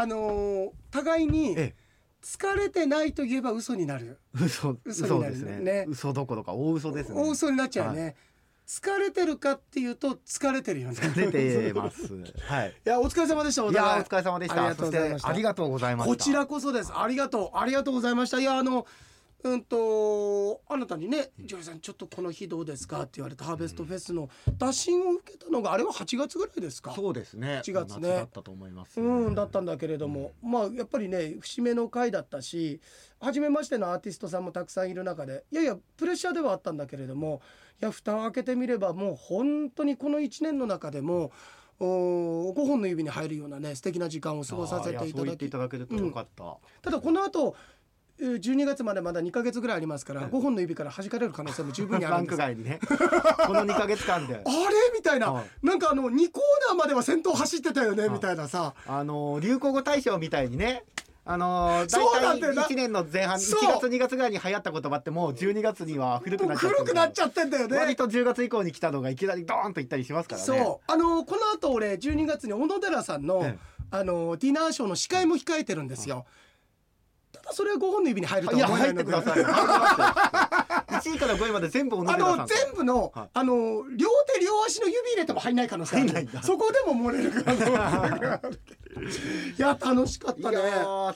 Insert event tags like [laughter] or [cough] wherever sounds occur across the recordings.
あのー互いにえ疲れてないと言えば嘘になる、嘘嘘になる嘘ですね。ね嘘どころか大嘘ですね。大嘘になっちゃうよね、疲れてるかっていうと疲れてるよね。出てます。はい。いやお疲れ様でしたおい。や互お疲れ様でしありがたそしとうございました。てありがとうございました。こちらこそです。ありがとう。ありがとうございました。いやあのうんとあなたにね「ジョイさんちょっとこの日どうですか?」って言われたハーベストフェスの打診を受けたのがあれは8月ぐらいですか？そうですね。1月ね。夏だったと思いますうんだったんだけれども、まあやっぱりね節目の回だったし初めましてのアーティストさんもたくさんいる中でいやいやプレッシャーではあったんだけれどもいや蓋を開けてみればもう本当にこの1年の中でもお5本の指に入るようなね素敵な時間を過ごさせていあーやそう言っていただきただけるとよかった、ただこの後えー12月までまだ2ヶ月ぐらいありますから、はい5本の指から弾かれる可能性も十分にあるんです。[laughs] ク外にね。[laughs] この2ヶ月間で。あれ？みたいな、はい。なんかあの2コーナーまでは先頭走ってたよね、はい。みたいなさ。あの流行語大賞みたいにね。あのー、そうなん大体だよな。1年の前半1そう。月2月ぐらいに流行った言葉ってもう12月には古くなっちゃって古くなっちゃってんだよね。割と10月以降に来たのがいきなりドーンといったりしますからね。そう。あのこの後俺12月に小野寺さんの,、ええ。あのディナーショーの司会も控えてるんですよ、ただそれは5本の指に入るとは思えないので。入ってください。入りますよ1位から5位まで全部小野あの全部の、はい。あの両手両足の指入れても入んない可能性あるそこでも漏れる可能性がある。[laughs] いや楽しかっいたね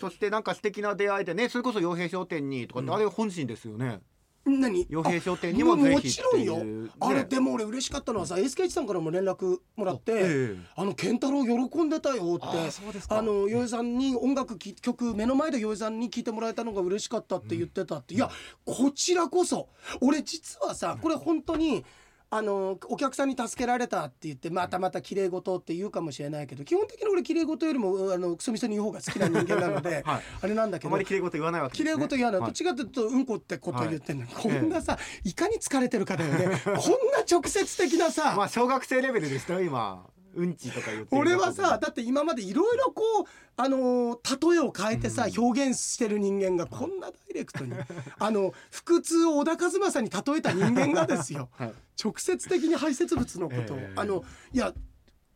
そしてなんか素敵な出会いでねそれこそ洋平商店にとかって、あれ本心ですよね何？洋平商店あにもぜひもちろんよ、ね。あれでも俺嬉しかったのはさ SKH さんからも連絡もらって、ええ。あの健太郎喜んでたよってあーそうですか。あの洋江さんに音楽き曲目の前で洋江さんに聴いてもらえたのが嬉しかったって言ってたって、いやこちらこそ俺実はさこれ本当にあのお客さんに助けられたって言ってまたまた綺麗事って言うかもしれないけど基本的に俺綺麗事よりもあのクソみそに言う方が好きな人間なので、はい。あれなんだけどあまり綺麗事言わないわけね、麗事言わない、はどっちかというとうんこってことを言ってんの、はい。こんなさ、いかに疲れてるかだよね。こんな直接的なさ、まあ小学生レベルですよ今うんちとか言ってる俺はさだって今までいろいろこうあのー例えを変えてさ、表現してる人間がこんなダイレクトに。[laughs] あの腹痛を小田和正に例えた人間がですよ。はい。直接的に排泄物のことを、ええあのいや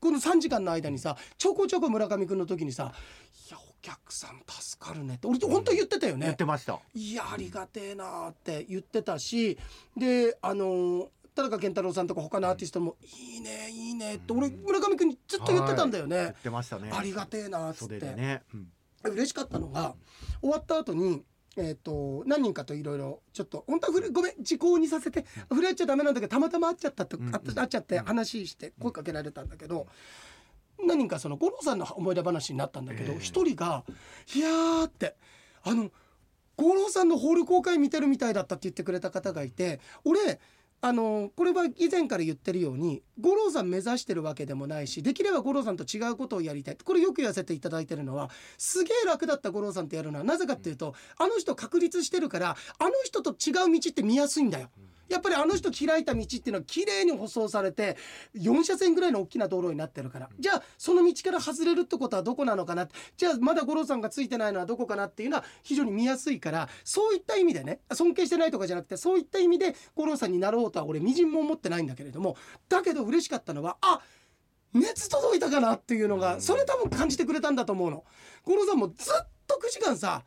この3時間の間にさちょこちょこ村上君の時にさ「いやお客さん助かるね」って。俺本当言ってたよね。言ってました。いやありがてえなって言ってたしであの田中健太郎さんとか他のアーティストも「いいねいいね」って俺村上君にずっと言ってたんだよね。はい。言っ。てましたね。ありがてえなっつっ袖て、でね、うん。嬉しかったのが終わった後にえー、と何人かといろいろちょっと本当はふれごめん時効にさせて触れ合っちゃダメなんだけどたまたま会っちゃったと、うんあ会っちゃって話して声かけられたんだけど、何人かその五郎さんの思い出話になったんだけどええ。一、人が「いやー」ってあの五郎さんのホール公開見てるみたいだったって言ってくれた方がいて俺あのこれは以前から言ってるように五郎さん目指してるわけでもないしできれば五郎さんと違うことをやりたいこれよく言わせていただいてるのはすげえ楽だった五郎さんってやるのはなぜかっていうとあの人確立してるからあの人と違う道って見やすいんだよ。やっぱりあの人開いた道っていうのは綺麗に舗装されて4車線ぐらいの大きな道路になってるからじゃあその道から外れるってことはどこなのかなじゃあまだ五郎さんがついてないのはどこかなっていうのは非常に見やすいからそういった意味でね尊敬してないとかじゃなくてそういった意味で五郎さんになろうとは俺みじんも思ってないんだけれどもだけど嬉しかったのはあ熱届いたかなっていうのがそれ多分感じてくれたんだと思うの。五郎さんもずっと9時間さ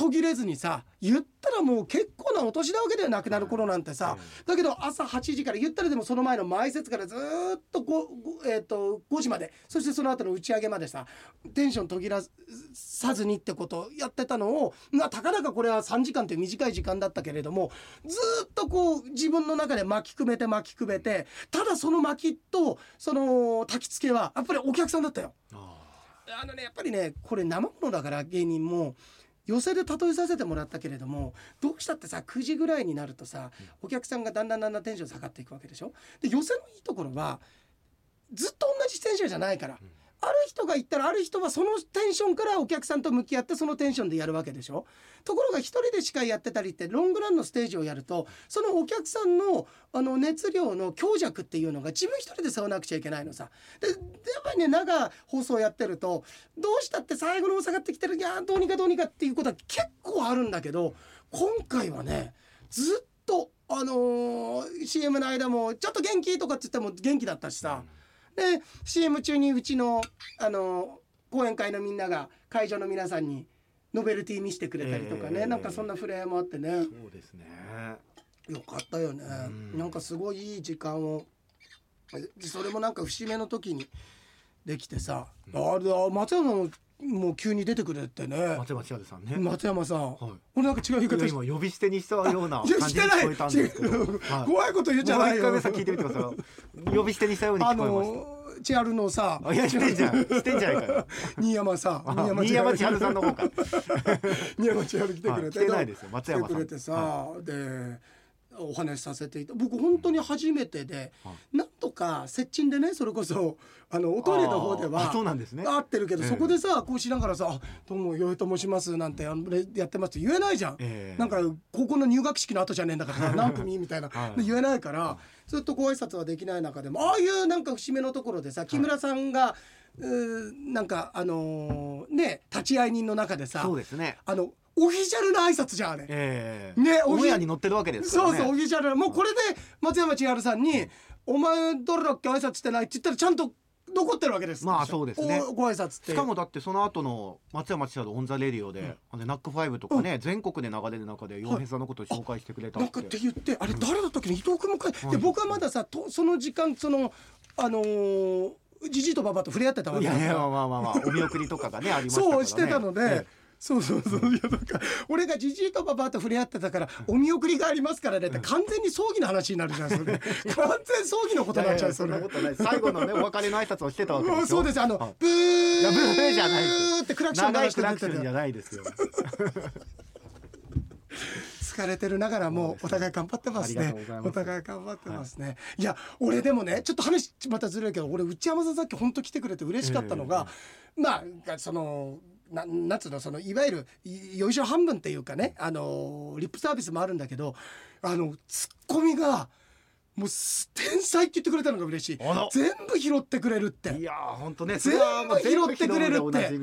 途切れずにさ言ったらもう結構なお年なわけでなくなる頃なんてさ。だけど朝8時から言ったらでもその前の前説からずーっと 5,、えー、と5時までそしてその後の打ち上げまでさテンション途切らさずにってことをやってたのをまあたかだかこれは3時間という短い時間だったけれどもずーっとこう自分の中で巻きくべて巻きくべてただその巻きとその焚き付けはやっぱりお客さんだったよ。ああのねやっぱりねこれ生ものだから芸人も寄席で例えさせてもらったけれどもどうしたってさ9時ぐらいになるとさお客さんがだんだんだんだんテンション下がっていくわけでしょ？で寄せのいいところはずっと同じテンションじゃないから、ある人が言ったらある人はそのテンションからお客さんと向き合ってそのテンションでやるわけでしょ？ところが一人で司会やってたりってロングランのステージをやるとそのお客さんのあの熱量の強弱っていうのが自分一人で背負わなくちゃいけないのさ。でやっぱりね長放送やってるとどうしたって最後の下がってきてるいやどうにかどうにかっていうことは結構あるんだけど今回はねずっとあのー CM の間もちょっと元気とかって言っても元気だったしさ。で CM 中にうちのあの講演会のみんなが会場の皆さんにノベルティ見せてくれたりとかね、えーなんかそんな触れ合いもあってね。そうですねよかったよね、うん。なんかすごいいい時間を。えそれもなんか節目の時にできてさ、あれあ松山ももう急に出てくれてね。松山千春さんね。松山さん、はい。俺なんか違う言い方今呼び捨てにしたような感じに聞こえたんですけど、[laughs] 怖いこと言っちゃないよ。もう一回目さ聞いてみてください。呼び捨てにしたようにあ聞こえましの千春のさ。たあいやしてんじゃん。してんじゃないかよ。新山さあ新山千春。さんの方か。[laughs] 新山千春来てくれて、はい来てないですよ。松山さん。来てくれてさ、でお話しさせていた僕本当に初めてで、はなんとか接近でねそれこそあのおトイレの方であはそうなんですね。合ってるけど、ええ。そこでさこうしながらさ「あどうもよいと申します」なんてやってますって言えないじゃん。ええ。なんか高校の入学式の後じゃねえんだから [laughs] 何組みたいな、はい。で言えないからずっとご挨拶はできない中でもああいうなんか節目のところでさ木村さんが、うーなんかあのーね立ち会い人の中でさそうですね。あのオフィシャルな挨拶じゃんあれ。ええ。ねオンエアに載ってるわけですね。そうそうオフィシャル。もうこれで松山千春さんに「お前どれだっけ挨拶してない」って言ったらちゃんと残ってるわけです。まあそうですね。おご挨拶って。しかもだってその後の松山千春 On the Radio で、あのナックファイブとかね、全国で流れる中で洋平さんのことを紹介してくれたってなんかって言ってあれ誰だったっけね伊藤君もかい。はいで僕はまださとその時間そのあのーじじいとばばと触れ合ってたわいやいやまあまあまあお見送りとかがねありましたからね。そうしてたので、そうそうそういやなんか俺がじじいとばばと触れ合ってたからお見送りがありますからねって完全に葬儀の話になるじゃんそれ完全葬儀のことになっちゃうそれ。最後のねお別れの挨拶をしてたわけでしょ。うんそうです。あの、はいブーブーじゃないですってクラクション鳴長いクらしてるじゃないですよ。疲れてるながらもお互い頑張ってますね。お互い頑張ってますね、い、や俺でもねちょっと話またずれるけど俺内山さんさっき本当来てくれて嬉しかったのが、まあそのななんつうのそのいわゆるいよいしょ半分っていうかねあのリップサービスもあるんだけどあのツッコミがもうす天才って言ってくれたのが嬉しい。全部拾ってくれるっいてやー本当ね全部拾ってくれるって。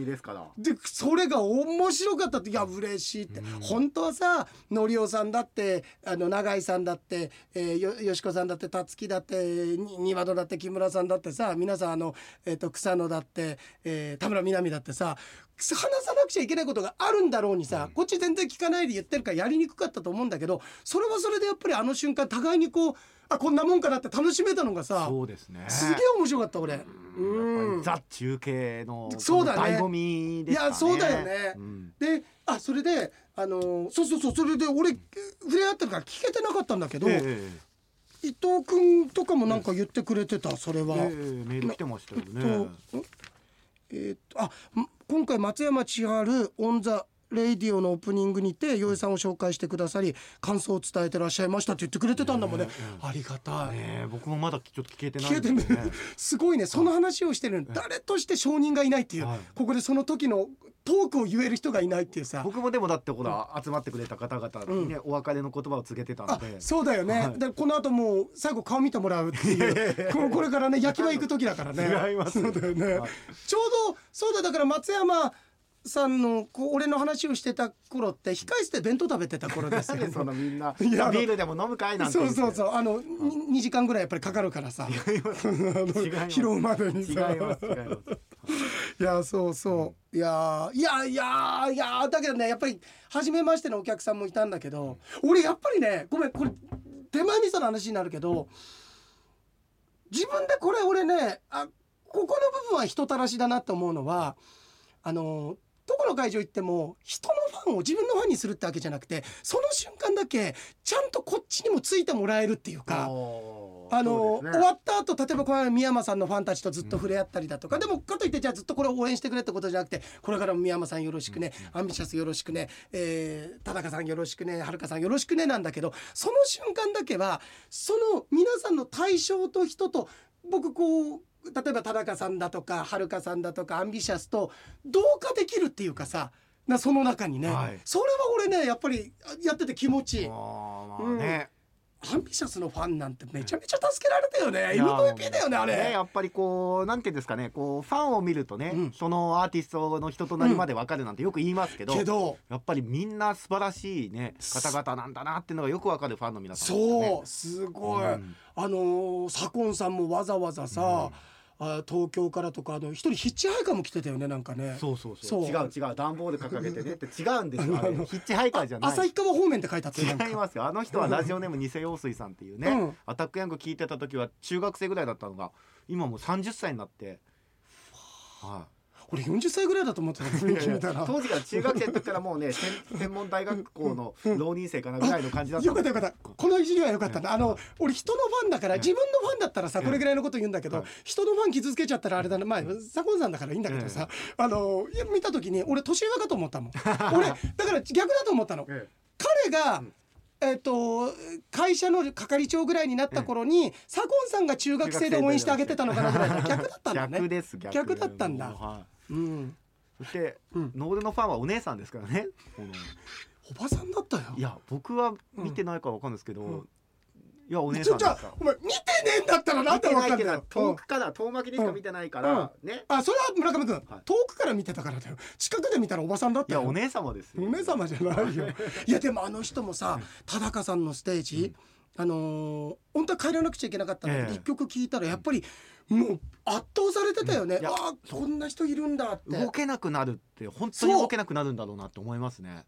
でそれが面白かったっていや嬉しいって、本当はさのりおさんだってあの永井さんだって、えー、よよしこさんだってたつきだってに庭野だって木村さんだってさ皆さんあの、えー、と草野だって、えー田村みな実だってさ話さなくちゃいけないことがあるんだろうにさ、こっち全然聞かないで言ってるからやりにくかったと思うんだけどそれはそれでやっぱりあの瞬間互いにこうあこんなもんかなって楽しめたのがさそうですね。すげえ面白かった俺。うん。ザ中継のそうだね。醍醐味ですかね。いやそうだよね。うん。であそれであのーそうそうそうそれで俺触れ合ってるから聞けてなかったんだけど、ええ伊藤君とかもなんか言ってくれてたそれは。ええメール来てましたよねえーっとあ今回松山千春 On the Radio のオープニングにて洋平さんを紹介してくださり感想を伝えてらっしゃいましたって言ってくれてたんだもんね。ねありがたい。ねえ僕もまだちょっと聞けてない聞けてねんですよね。すごいね。その話をしてる誰として証人がいないっていう、はい。ここでその時のトークを言える人がいないっていうさ。僕もでもだってほら集まってくれた方々にねお別れの言葉を告げてたのあでそうだよね、はい。でこの後もう最後顔見てもらうっていう。[laughs] ここれからね焼き場行く時だからね。違いますそうだよね、はい。ちょうどそうだだから松山さんのこう俺の話をしてた頃って控え室で弁当食べてた頃ですよ。でそのみんな [laughs] いやビールでも飲むかいなんてそうそうそうあのに2時間ぐらいやっぱりかかるからさ。違いま [laughs] でにさ。[laughs] いやそうそう。いやいやいやいやだけどねやっぱり初めましてのお客さんもいたんだけど俺やっぱりねごめんこれ手前味噌の話になるけど自分でこれ俺ねあここの部分は人たらしだなと思うのはあのどこの会場行っても人のファンを自分のファンにするってわけじゃなくてその瞬間だけちゃんとこっちにもついてもらえるっていうか。あの、ね終わった後例えばこの間宮山さんのファンたちとずっと触れ合ったりだとか、でもかといってじゃあずっとこれを応援してくれってことじゃなくてこれからも宮山さんよろしくね、アンビシャスよろしくね、えー田中さんよろしくねはるかさんよろしくねなんだけどその瞬間だけはその皆さんの対象と人と僕こう例えば田中さんだとかはるかさんだとかアンビシャスと同化できるっていうかさなその中にね、はい。それは俺ねやっぱりやってて気持ちいい。ね。アンビシャスのファンなんてめちゃめちゃ助けられたよね。MVP だよねあれ、ねやっぱりこうなんていうんですかねこうファンを見るとね、うん。そのアーティストの人となりまでわかるなんてよく言いますけど、けどやっぱりみんな素晴らしいね方々なんだなっていうのがよくわかるファンの皆さんね。そうすごい、うん。あのー左近さんもわざわざさ、あ東京からとかあの一人ヒッチハイカーも来てたよねなんかね。そうそうそそう。う違う違う。段ボール掲げてね。って違うんですよ [laughs] あれ。ヒッチハイカーじゃない。旭川方面って書いてあった違いますよ。あの人はラジオネーム偽陽水さんっていうね、うん。アタックヤング聞いてた時は中学生ぐらいだったのが今もう30歳になって。は俺40歳ぐらいだと思ってたい雰囲気見たら当時から中学生の時からもうね専 [laughs] 専門大学校の浪人生かなぐらいの感じだったよかったよかった。このいじりはよかったんだ。あの俺人のファンだからええ自分のファンだったらさええこれぐらいのこと言うんだけどはい人のファン傷つけちゃったらあれだな。まあ左近さんだからいいんだけどさあの見た時に俺年上かと思ったもん。[laughs] 俺だから逆だと思ったの。え彼がうん。えっと会社の係長ぐらいになった頃に左近さんが中学生で応援してあげてたのかなぐらいの逆だったんだね。逆だったんだ。はうん。い、そして、うん。ノールのファンはお姉さんですからね。このおばさんだったよ。いや僕は見てないからわかんないですけど、うん。いやお姉さんですからお前見てねえんだったらなんでわかんだよ。遠くから遠巻きでしか見てないから、ね。あそれは村上君、はい。遠くから見てたからだよ。近くで見たらおばさんだったよ。いやお姉様ですよ。お姉様じゃないよ。い。やでもあの人もさ田中さんのステージ、あのー本当は帰らなくちゃいけなかったんだけど、ええ。一曲聴いたらやっぱりもう圧倒されてたよね、うんああこんな人いるんだって。動けなくなるって本当に動けなくなるんだろうなって思いますね。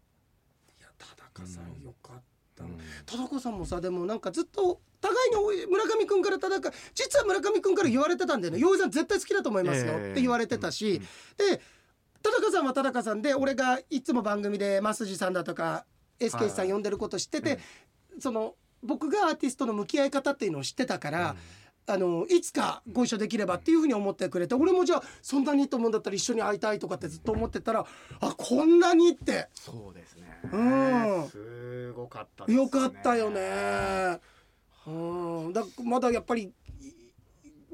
いや田中さんよかった、うん。田中さんもさでもなんかずっと互いに村上君から田中実は村上君から言われてたんだよね「洋井さん絶対好きだと思いますよ」ええ。って言われてたし、うん。で田中さんは田中さんで俺がいつも番組で増地さんだとか SK さん呼んでること知ってて、その僕がアーティストの向き合い方っていうのを知ってたから、あのいつかご一緒できればっていうふうに思ってくれて俺もじゃあそんなにいいと思うんだったら一緒に会いたいとかってずっと思ってたらあこんなにってそうですね。うんすごかったですね。よかったよ。ね。うん、だまだやっぱりい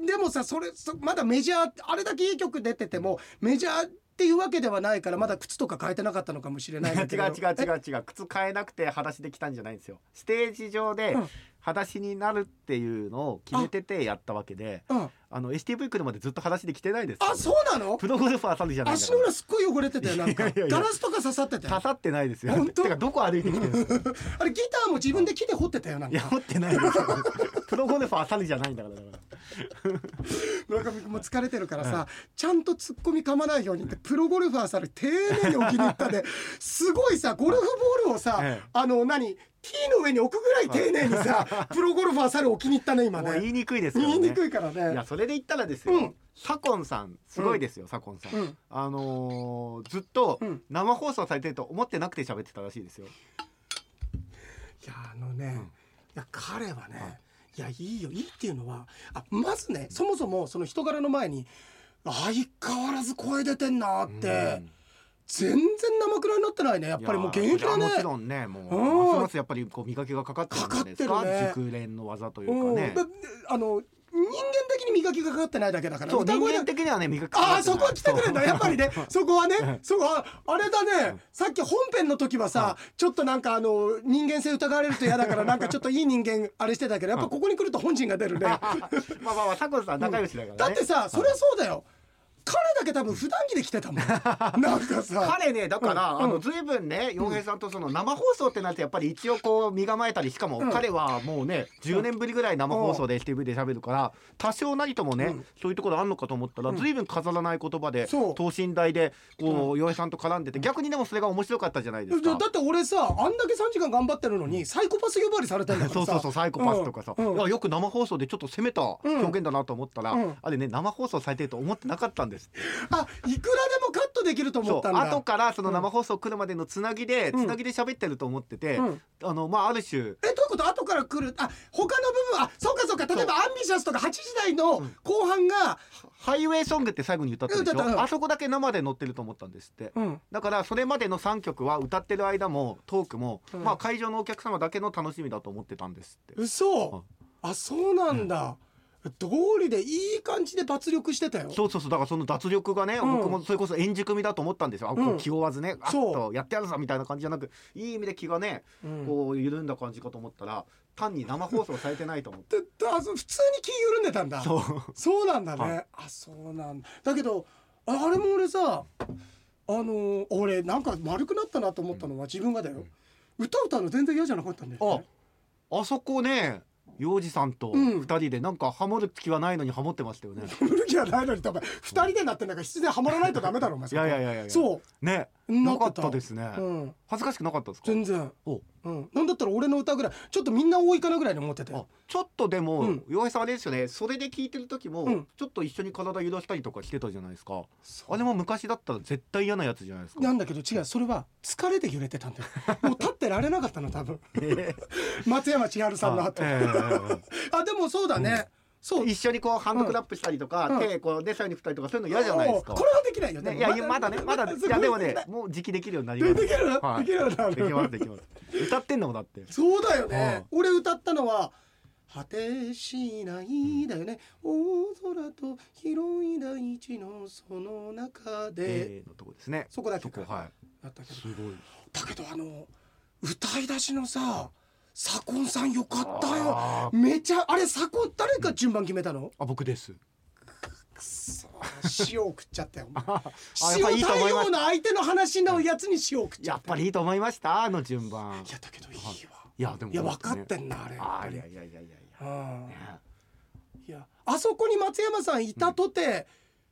でもさそれそまだメジャーあれだけいい曲出ててもメジャーっていうわけではないからまだ靴とか変えてなかったのかもしれないん [laughs] 違う違う違う違う。靴変えなくて裸足で来たんじゃないんですよ。ステージ上でうん。裸足になるっていうのを決めててやったわけでえうん、あの STV 来るまでずっと裸足で来てないですよ。あそうなの？プロゴルファーさんじゃない足の裏すっごい汚れてたよなんか。ガラスとか刺さってたよ。刺さってないですよ。本当？てかどこ歩いてきてる [laughs] あれギターも自分で木で掘ってたよなんか。いや持ってないですよプロゴルファーさんじゃないんだから。だから村上君も疲れてるからさ、ちゃんと突っ込み噛まないようにってプロゴルファーさんに丁寧に置きに行ったですごいさゴルフボールをさ、ええ。あの何ティーの上に置くぐらい丁寧にさ、[laughs] プロゴルファーさんに置きに行ったね今ね。言いにくいですよね。言いにくいからね。いやそれで言ったらですよ、うん。左近さんすごいですよ、左近さん、うん。あのーずっとうん。生放送されてると思ってなくて喋ってたらしいですよ、いやあのね、うん。いや彼はね、い、やいいよ。いいっていうのはあまずねそもそもその人柄の前に相変わらず声出てんなって、全然生くらいになってないね。やっぱりもう現役だね。もちろんねもううんますますやっぱりこう磨きがかかってるんですか？かかってるね。熟練の技といううん。かねだあの人間的に磨きがかかってないだけだから歌声的にはね磨きああそこは来てくれんだやっぱりね。[laughs] そこはねそこはあれだね。ん。さっき本編の時はさちょっとなんかあの人間性疑われると嫌だからなんかちょっといい人間あれしてたけどやっぱここに来ると本心が出るね。[laughs] まあまあまあ左近さん仲良しだからね、だってさそりゃそうだよ彼だけ多分普段着で来てたもん。[laughs] なんかさ。彼ねだから、うん。あの随分ね洋平さんとその生放送ってなってやっぱり一応こう身構えたりしかもうん。彼はもうね10年ぶりぐらい生放送で STV で喋るから多少なりともね、うん。そういうところあんのかと思ったらうん。随分飾らない言葉で等身大でこう洋平さんと絡んでて逆にでもそれが面白かったじゃないですか。だだって俺さあんだけ3時間頑張ってるのにサイコパス呼ばわりされてんだそうそうそうサイコパスとかさ、よく生放送でちょっと攻めた表現だなと思ったら、うん。あれね生放送されてると思ってなかったんですって。あいくらでもカットできると思ったんだ。後からその生放送来るまでのつなぎで、うん。つなぎで喋ってると思ってて、うん。あのまあある種えどういうこと？後から来るあ他の部分あそうかそうか。例えばアンビシャスとか8時台の後半が、ハイウェイソングって最後に歌ったでし歌った。うん。ょあそこだけ生で乗ってると思ったんですって。うん。だからそれまでの3曲は歌ってる間もトークも、うん。まあ会場のお客様だけの楽しみだと思ってたんですって。嘘。あそうなんだ、通りでいい感じで抜力してたよ。そうそうそう。だからその脱力がね、うん。僕もそれこそ円熟味だと思ったんですよ。うん。う気負わずねあっそう。とやってやるぞみたいな感じじゃなくいい意味で気がねうん。こう緩んだ感じかと思ったら単に生放送されてないと思って。[laughs] 普通に気緩んでたんだ。そう。そうなんだね、はい。あそうなんだ。だけどああれも俺さあのー俺なんか丸くなったなと思ったのは自分がだよ、歌歌うの全然嫌じゃなかったんだよ、ね、ああそこね洋二さんとうん。二人でなんかハモる気はないのにハモってましたよね。無理じゃないのに多分二人でなってんだから必然ハマらないとダメだろお前いやいやいやいやそね、うなかなったですね。う、うん、恥ずかしくなかったですか？全然。お、うん、なんだったら俺の歌ぐらいちょっとみんな多いかなぐらいに思ってて。あ、ちょっとでも、うん。洋平さんあれですよね。それで聞いてる時も、うん。ちょっと一緒に体揺らしたりとかしてたじゃないですか。あれも昔だったら絶対嫌なやつじゃないですか。なんだけど違う。それは疲れで揺れてたんだよ。[laughs] もう立ってられなかったの多分。松山千春さんの後。あえええええ。あでもそうだね、一緒にこうハンドクラップしたりとか、うん手こうでさらに振ったりとかそういうの嫌じゃないですか。これはできないよねね、いやまだねまだいやでもねもう時期できるようになりま。ですできる、はいできるようになるできますできます。歌ってんのもだって。そうだよね、うん俺歌ったのは果てしないだよね、大空と広い大地のその中で、えーのとこですね。そこだけかそこはだったけい。どすごい。だけどあの歌い出しのさ左近さんよかったよ。めちゃあれ左近誰か順番決めたの？あ僕です。くそ塩を食っちゃったよ。[laughs] 塩対応の相手の話のやつに塩を食っちゃったやっぱりいいと思いましたあの順番。いやだけどいいわ。いやでも。いや分かってんなあれ。いやいやいやいやいうんや。ね。いやあそこに松山さんいたとて、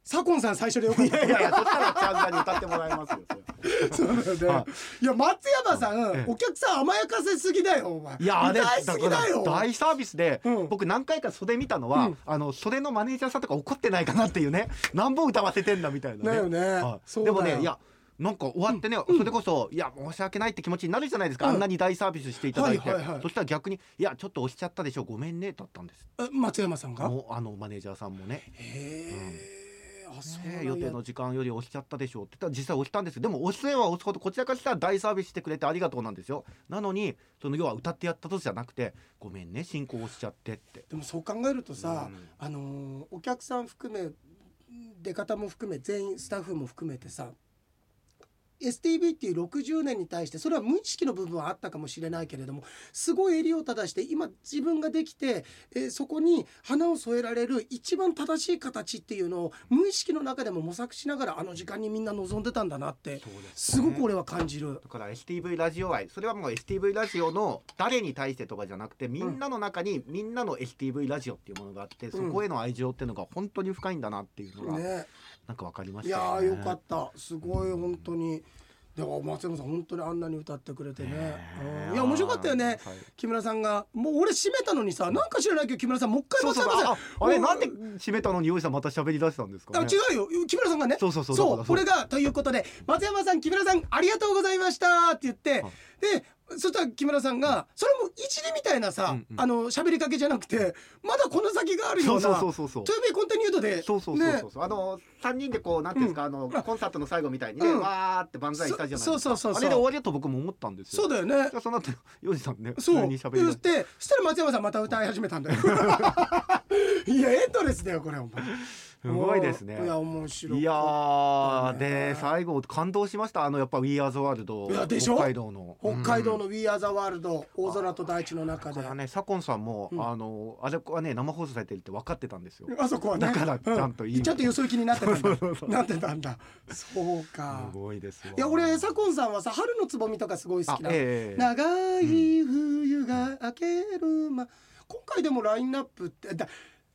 左近さん最初でよかっいたやいやいやそしたらちゃんさんに歌ってもらいますよ。そうだよね、、はい。や松山さん、ええ。お客さん甘やかせすぎだよお前。いやあれ大サービスで、うん。僕何回か袖見たのは、うん。あの袖のマネージャーさんとか怒ってないかなっていうね [laughs] 何本歌わせてんだみたいなね。だよね、はい。でもねいやなんか終わってね、それこそいや申し訳ないって気持ちになるじゃないですか、うん。あんなに大サービスしていただいて、はいはいはいそしたら逆にいやちょっと押しちゃったでしょごめんねだったんです。え松山さんが？あのマネージャーさんもね。へえ、ねや。予定の時間より押しちゃったでしょうって言ったら実際押したんですでも押すは押すほどこちらからしたら大サービスしてくれてありがとうなんですよ。なのにその要は歌ってやったとじゃなくてごめんね進行押しちゃってって。でもそう考えるとさ、うん。あのーお客さん含め出方も含め全員スタッフも含めてさ STB っていう60年に対してそれは無意識の部分はあったかもしれないけれどもすごい襟を正して今自分ができて、えーそこに花を添えられる一番正しい形っていうのを無意識の中でも模索しながらあの時間にみんな望んでたんだなってすごく俺は感じる。だから STV ラジオ愛それはもう STV ラジオの誰に対してとかじゃなくてみんなの中にみんなの STV ラジオっていうものがあって、そこへの愛情っていうのが本当に深いんだなっていうのがね、なんか分かりましいたよね。やーよかった。すごい本当に。でも松山さん本当にあんなに歌ってくれてね、ねうん。いや面白かったよね。はい木村さんがもう俺閉めたのにさなんか知らないけど木村さんもう一回松山さん。ああれなんで締めたのに用意さんまた喋り出したんですかあね。違うよ。木村さんがね。そうそうそうそうだからそう。俺がということで松山さん木村さんありがとうございましたって言ってはい。でそしたら木村さんがそれも一理みたいなさ、うんうん。あの喋りかけじゃなくてまだこの先があるよそううなそうそうそう。そう。To be continued でそうそうそうね。そうそう、あの三人でこうなんていうんですか、あのコンサートの最後みたいにね、うん。わーって万歳したじゃないですか。そそうそうそうあれで終わりだと僕も思ったんですよ。そうだよね。じゃあその後ヨジさんね普そう。通に喋り出し言っててそしたら松山さんまた歌い始めたんだよ。[laughs] いやエンドレスだよこれお前すごいですね。いや面白いいやで最後感動しました。あのやっぱ We Are the World いやでしょ？北海道の。北海道うん。の We Are the World 大空と大地の中で。だね左近さんも、うん。あのあれはね生放送されてるって分かってたんですよ。あそこはね。だからちゃんといいう。ちゃんとよそ行きになってたんそうそうそう。だなってたんだ。そうか。すごいですわいや俺左近さんはさ春のつぼみとかすごい好あきなええ。長い冬が明けるま今回でもラインナップってだ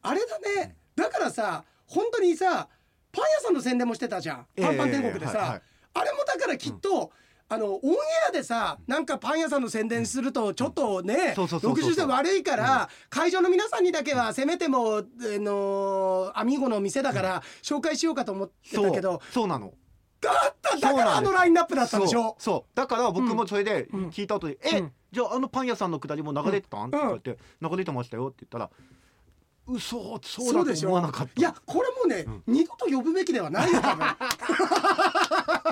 あれだね。だからさ本当にさパン屋さんの宣伝もしてたじゃん。パンパン天国でさ、ええはいはい。あれもだからきっと、あのオンエアでさなんかパン屋さんの宣伝するとちょっとねそうそうそうそう60歳悪いから、会場の皆さんにだけはせめてもあのアミーゴの店だから紹介しようかと思ってたけどそうそうなの。だっただからあのラインナップだったんでしょ？そうそう。だから僕もそれでうん。聞いた後に「え、うん。じゃああのパン屋さんのくだりも流れてたん?」ってうん言われて「流れてましたよ」って言ったら「嘘そうそうでしょだと思わなかった」いやこれもね、二度と呼ぶべきではないよ多分 [laughs]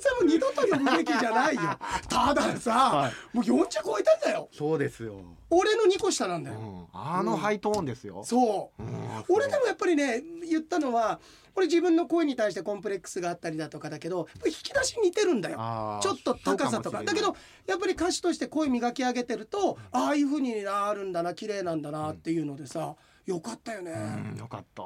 あいつはもう二度と呼ぶべきじゃないよ。[laughs] たださ、はい。もう40超えたんだよ。そうですよ、俺の2個下なんだよ、うん、あのハイトーンですよ、そう。うん俺でもやっぱりね言ったのは俺自分の声に対してコンプレックスがあったりだとかだけど引き出し似てるんだよ。ちょっと高さとか。だけどやっぱり歌手として声磨き上げてるとああいう風になるんだな綺麗なんだなっていうのでさよかったよね、うんよかった。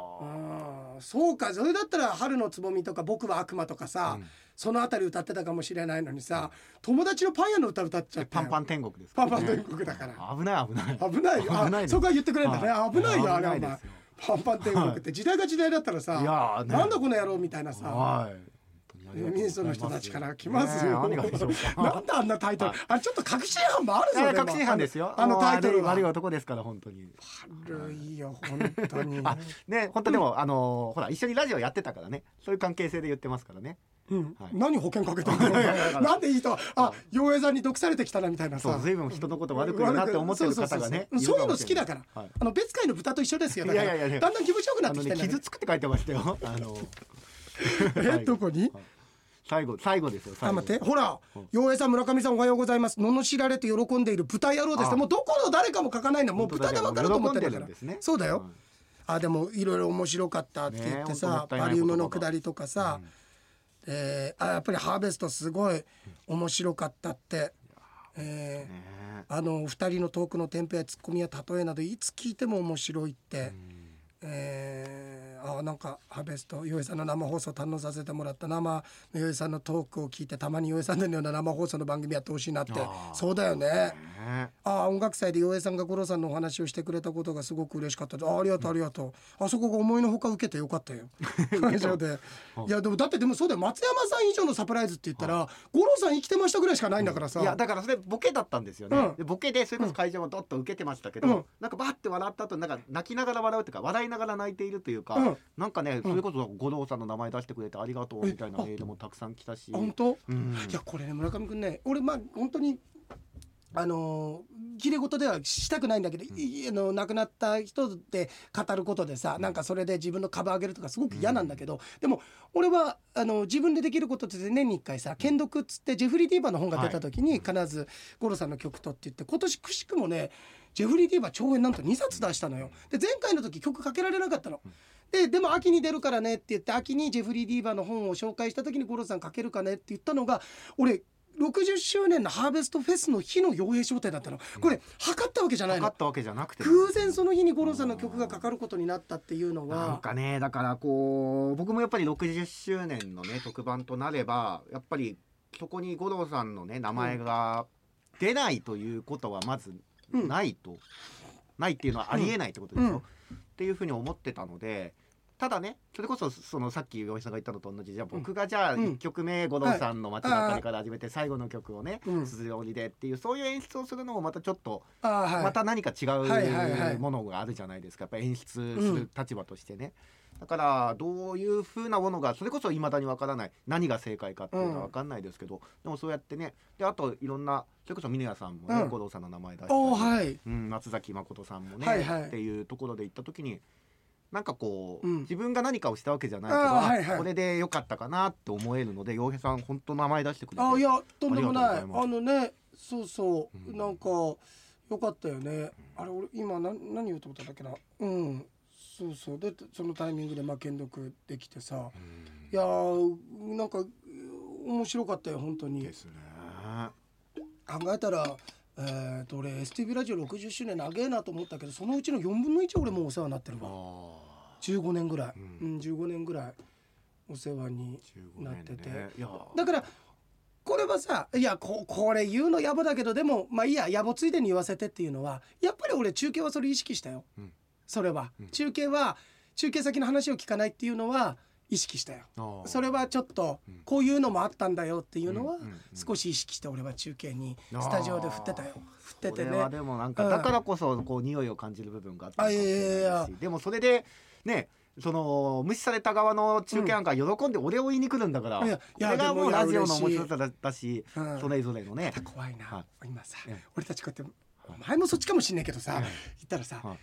そうか。それだったら「春のつぼみ」とか「僕は悪魔」とかさ、うん。そのあたり歌ってたかもしれないのにさ友達のパン屋の歌歌っちゃってパンパン天国ですパンパン天国だから。危ない危ない。危ない。危ないそこは言ってくれるんだね、はい。危ないよあれお前。パンパン天国って。時代が時代だったらさ、いやーね。なんだこの野郎みたいなさ、はい民主の人たちから来ますよ。ねなんであんなタイトルはい、あれちょっと確信犯もあるぞ。確信犯ですよ。あのタイトルは。悪い男ですから本当に。悪いよ本当に。あね本当でも、あのーほら一緒にラジオやってたからね。そういう関係性で言ってますからね。うん。はい。何保険かけて [laughs] なんでいいとあ洋平さんに毒されてきたなみたいなさ。そう随分人のこと悪くなって思ってる方がねそういうの好きだから。はい。あの別海の豚と一緒ですよ。だからいやいやいや。だんだん気持ちよくなってきてんだ傷つくって書いてましたよ。あの。[laughs] えどこに？最後最後ですよ最後。あ待って。ほらうん洋平さん村上さんおはようございます。罵られて喜んでいる豚野郎ですもうどこの誰かも書かないんだもう豚で分かると思ってるから。そうだよ。ん。あでもいろいろ面白かったって言ってさ、バリウムの下りとかさ、えーあやっぱりハーベストすごい面白かったって、えーね。あの二人のトークのテンプやツッコミや例えなどいつ聞いても面白いって、えーあなんかハーベスト洋平さんの生放送堪能させてもらった生の洋平さんのトークを聞いてたまに洋平さんのような生放送の番組やってほしいなって。そうだよね。ね。ああ音楽祭で洋平さんが五郎さんのお話をしてくれたことがすごく嬉しかったあありがとうありがとう、あそこが思いのほか受けてよかったよ。会場で。いやでもだってでもそうだよ。松山さん以上のサプライズって言ったら五郎さん生きてましたぐらいしかないんだからさ、いやだからそれボケだったんですよね、ボケでそれこそ会場もどっと受けてましたけど、うん。なんかバッて笑った後なんか泣きながら笑うというか笑いながら泣いているというか、うん。なんかねそれこそ五郎さんの名前出してくれてありがとうみたいなメールもたくさん来たし、本当、うん。いやこれね村上君ね俺まあ本当にあのー、きれ事ではしたくないんだけど、いあの亡くなった人で語ることでさなんかそれで自分の株上げるとかすごく嫌なんだけど、でも俺はあの自分でできることって年に1回さ「剣読」っつってジェフリー・ディーバーの本が出た時に必ず五郎さんの曲とって言って今年くしくもねジェフリー・ディーバー長編なんと2冊出したのよ。で前回の時曲かけられなかったの。ででも秋に出るからねって言って秋にジェフリー・ディーバーの本を紹介した時に五郎さんかけるかねって言ったのが俺60周年のハーベストフェスの日の傭兵商店だったの。これ測ったわけじゃないの。かかったわけじゃなくて偶然その日に五郎さんの曲がかかることになったっていうのなんはかねだからこう僕もやっぱり60周年のね特番となればやっぱりそこに五郎さんのね名前が出ないということはまずうん。ないと、ないっていうのはありえないってことでしょ、っていうふうに思ってたのでただねそれこそそのさっき岩井さんが言ったのと同じじゃあ僕がじゃあうん。1曲目五郎さんの街ばかりから始めて最後の曲をねうん「鈴折りで」っていうそういう演出をするのもまたちょっとまた何か違うものがあるじゃないですか。やっぱ演出する立場としてね。だからどういうふうなものがそれこそいまだにわからない何が正解かっていうのはわかんないですけど、でもそうやってねであといろんなそれこそ峰屋さんもね、うん。五郎さんの名前出しはい。うん、松崎誠さんもね、はいはい。っていうところで行った時になんかこう、うん。自分が何かをしたわけじゃないけど、あーはいはい。これでよかったかなって思えるので洋平さん本当名前出してくれてあいやとんでもない。あのねそうそう、うん。なんかよかったよね。あれ俺今何何言おうと思ったんだっけな。うんそうそう。でそのタイミングでまあ剣読できてさ。うん。いやーなんか面白かったよ本当に。ですね。考えたらえー、と俺 STV ラジオ60周年長えなと思ったけどそのうちの4分の1俺もうお世話になってるわ。あ15年ぐらい、ううん15年ぐらいお世話にー15なってて。年ねだからこれはさいやここれ言うの野暮だけどでもまあいいや野暮ついでに言わせてっていうのはやっぱり俺中継はそれ意識したよ、うんそれは、うん。中継は中継先の話を聞かないっていうのは意識したよ。それはちょっとうん。こういうのもあったんだよっていうのはうんうんうん。少し意識して俺は中継にスタジオで振ってたよ。振っててね。でもなんかうん。だからこそこう匂いを感じる部分があったのかもしいでもそれでねその無視された側の中継なんか喜んで俺を言いに来るんだから、いやいやこれがでもうラジオの面白さだだし、うん。それぞれのね。怖いな、は今さ、ええ。俺たちこうやってお前もそっちかもしんないけどさ、ええ言ったらさ、はい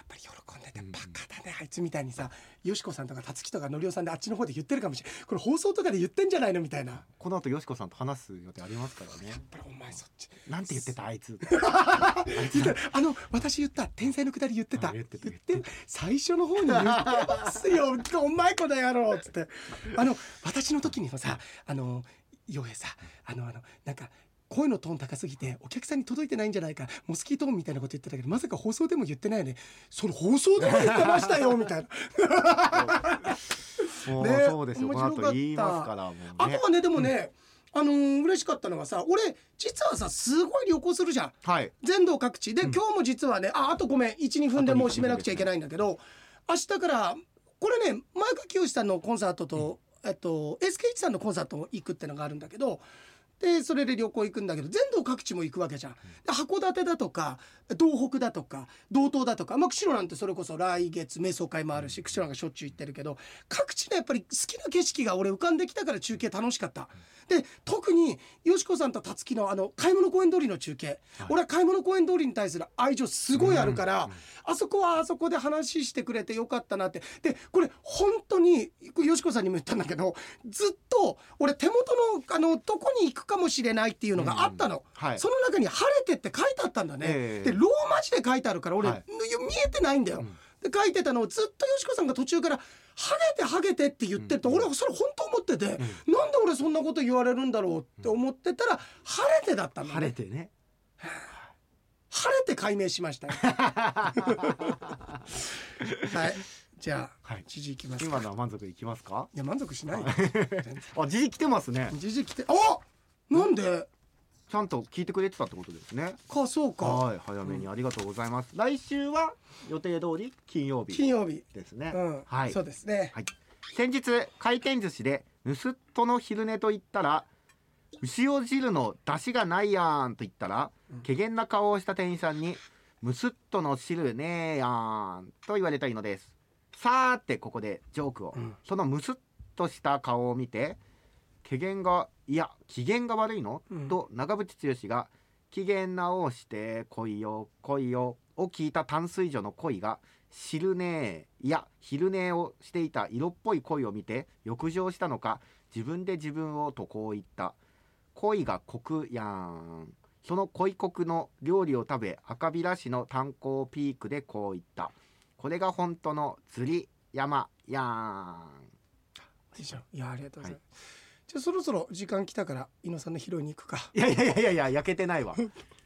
やっぱり喜んでてうん。バカだねあいつみたいにさよしこさんとかたつきとかのりおさんであっちの方で言ってるかもしれないこれ放送とかで言ってんじゃないのみたいな。やっこの後よしこさんと話す予定ありますからね。ぱりお前そっち。なんて言ってたあいつ。言ってあの私言った天才のくだり言ってた。あ言ってた言って最初の方に言ってますよお前この野郎っつって。あの私の時にもさあの洋平さあのあのなんか声のトーン高すぎてお客さんに届いてないんじゃないか。モスキートーンみたいなこと言ってたけどまさか放送でも言ってないよね。その放送でも言ってましたよみたいな。[laughs] ね。そうですよ。面白かった後言いますからもうね。あとはねでもね、あのー嬉しかったのがさ俺実はさすごい旅行するじゃん。はい。全道各地。で、うん。今日も実はねああとごめん12分でもう締めなくちゃいけないんだけど明日からこれね前川清さんのコンサートと、えっと SK1 さんのコンサートも行くってのがあるんだけどでそれで旅行行くんだけど全道各地も行くわけじゃん。で函館だとか東北だとか道東だとか、まあ、釧路なんてそれこそ来月瞑想会もあるし釧路なんかしょっちゅう行ってるけど各地のやっぱり好きな景色が俺浮かんできたから中継楽しかった。で特によしこさんとたつきのあの買い物公園通りの中継、俺は買い物公園通りに対する愛情すごいあるから、あそこはあそこで話してくれてよかったなって。でこれ本当によしこさんにも言ったんだけどずっと俺手元のあのどこに行くかもしれないっていうのがあったの、はい。その中に「晴れて」って書いてあったんだね、ええ。でローマ字で書いてあるから俺、はい。見えてないんだよ、うん。で書いてたのをずっとよしこさんが途中から「ハゲてハゲて」って言ってると、うん。俺はそれ本当思ってて、なんで俺そんなこと言われるんだろうって思ってたら「晴れて」だったんだ、ね、晴れてね。晴れて解明しましたよ。[laughs] はいじゃあ、はい。時事いきますか。今のは満足いきますか？いや満足しないよ。あ時事来てますね。時事来てあなんで？ちゃんと聞いてくれてたってことですね。かそうか。はい早めにありがとうございます、来週は予定通り金曜日。金曜日。ですね、うん、はい。そうですね。はい、先日回転寿司で盗っ人の昼寝と言ったら牛尾汁の出汁がないやんと言ったらうん。怪げな顔をした店員さんにムスッとの汁ねえやんと言われたいのですさーてここでジョークを、うん。そのムスッとした顔を見て怪げがいや機嫌が悪いの、うん。と長渕剛が機嫌直して来いよ来いよを聞いた淡水魚の恋が汁ねえいや昼寝をしていた色っぽい恋を見て浴場したのか自分で自分をとこう言った。恋がコクやん。その恋コクの料理を食べ赤平市の炭鉱ピークでこう言ったこれが本当の釣り山やん。いやありがとうございます、じゃあそろそろ時間来たから伊野さんの拾いに行くか。いやいやいやいや焼けてないわ [laughs]